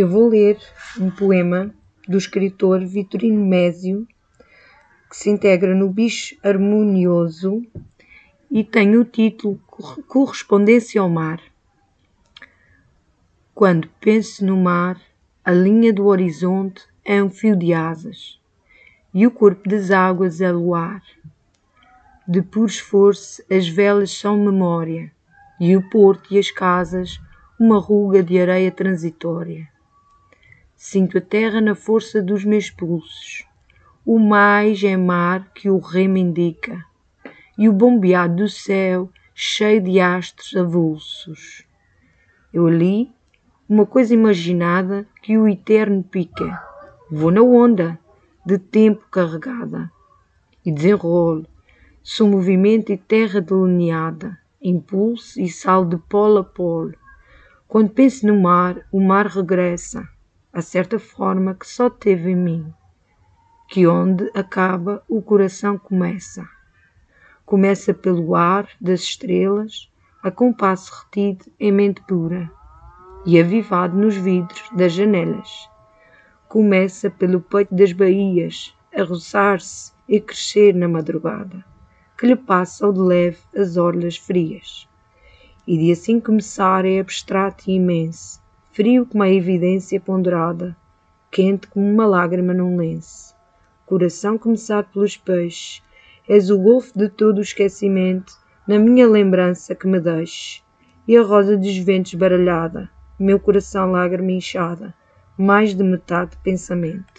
Eu vou ler um poema do escritor Vitorino Mésio, que se integra no Bicho Harmonioso e tem o título Correspondência ao Mar. Quando penso no mar, a linha do horizonte é um fio de asas e o corpo das águas é luar. De puro esforço, as velas são memória e o porto e as casas uma ruga de areia transitória. Sinto a terra na força dos meus pulsos. O mais é mar que o remo indica, e o bombeado do céu cheio de astros avulsos. Eu ali, uma coisa imaginada que o eterno pica. Vou na onda, de tempo carregada, e desenrolo. Sou movimento e terra delineada, impulso e sal de polo a polo. Quando penso no mar, o mar regressa, a certa forma que só teve em mim, que onde acaba o coração começa. Começa pelo ar das estrelas, a compasso retido em mente pura e avivado nos vidros das janelas. Começa pelo peito das baías, a roçar-se e crescer na madrugada, que lhe passa ao de leve as orlas frias e de assim começar é abstrato e imenso, frio como a evidência ponderada, quente como uma lágrima num lenço. Coração começado pelos peixes, és o golfo de todo o esquecimento, na minha lembrança que me deixe, e a rosa dos ventos baralhada, meu coração lágrima inchada, mais de metade pensamento.